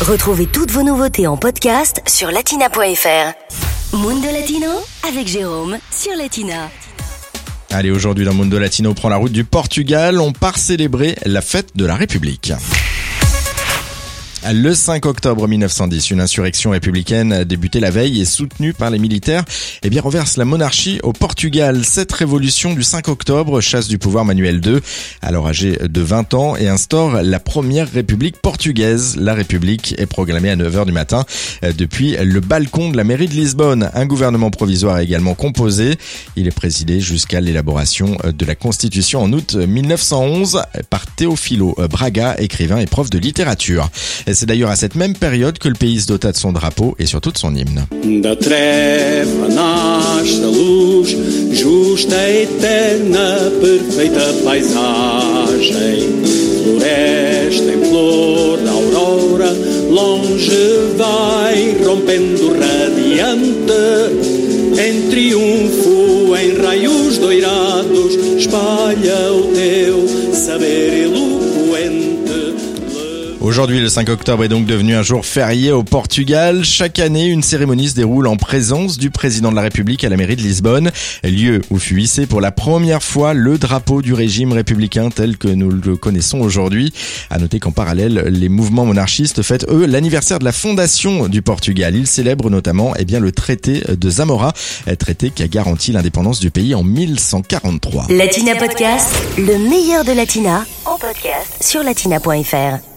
Retrouvez toutes vos nouveautés en podcast sur latina.fr. Mundo Latino avec Jérôme sur Latina. Allez, aujourd'hui dans Mundo Latino prend la route du Portugal. On part célébrer la fête de la République. Le 5 octobre 1910, une insurrection républicaine débutée la veille et soutenue par les militaires, eh bien renverse la monarchie au Portugal. Cette révolution du 5 octobre chasse du pouvoir Manuel II, alors âgé de 20 ans, et instaure la première république portugaise. La république est proclamée à 9h du matin euh, depuis le balcon de la mairie de Lisbonne. Un gouvernement provisoire est également composé. Il est présidé jusqu'à l'élaboration de la constitution en août 1911 par Teofilo Braga, écrivain et prof de littérature. C'est d'ailleurs à cette même période que le pays se dota de son drapeau et surtout de son hymne. Espalha o teu saber eloquente. Aujourd'hui, le 5 octobre est donc devenu un jour férié au Portugal. Chaque année, une cérémonie se déroule en présence du président de la République à la mairie de Lisbonne, lieu où fut hissé pour la première fois le drapeau du régime républicain tel que nous le connaissons aujourd'hui. À noter qu'en parallèle, les mouvements monarchistes fêtent eux l'anniversaire de la fondation du Portugal. Ils célèbrent notamment eh bien le traité de Zamora, traité qui a garanti l'indépendance du pays en 1143. Latina Podcast, le meilleur de Latina en podcast sur latina.fr.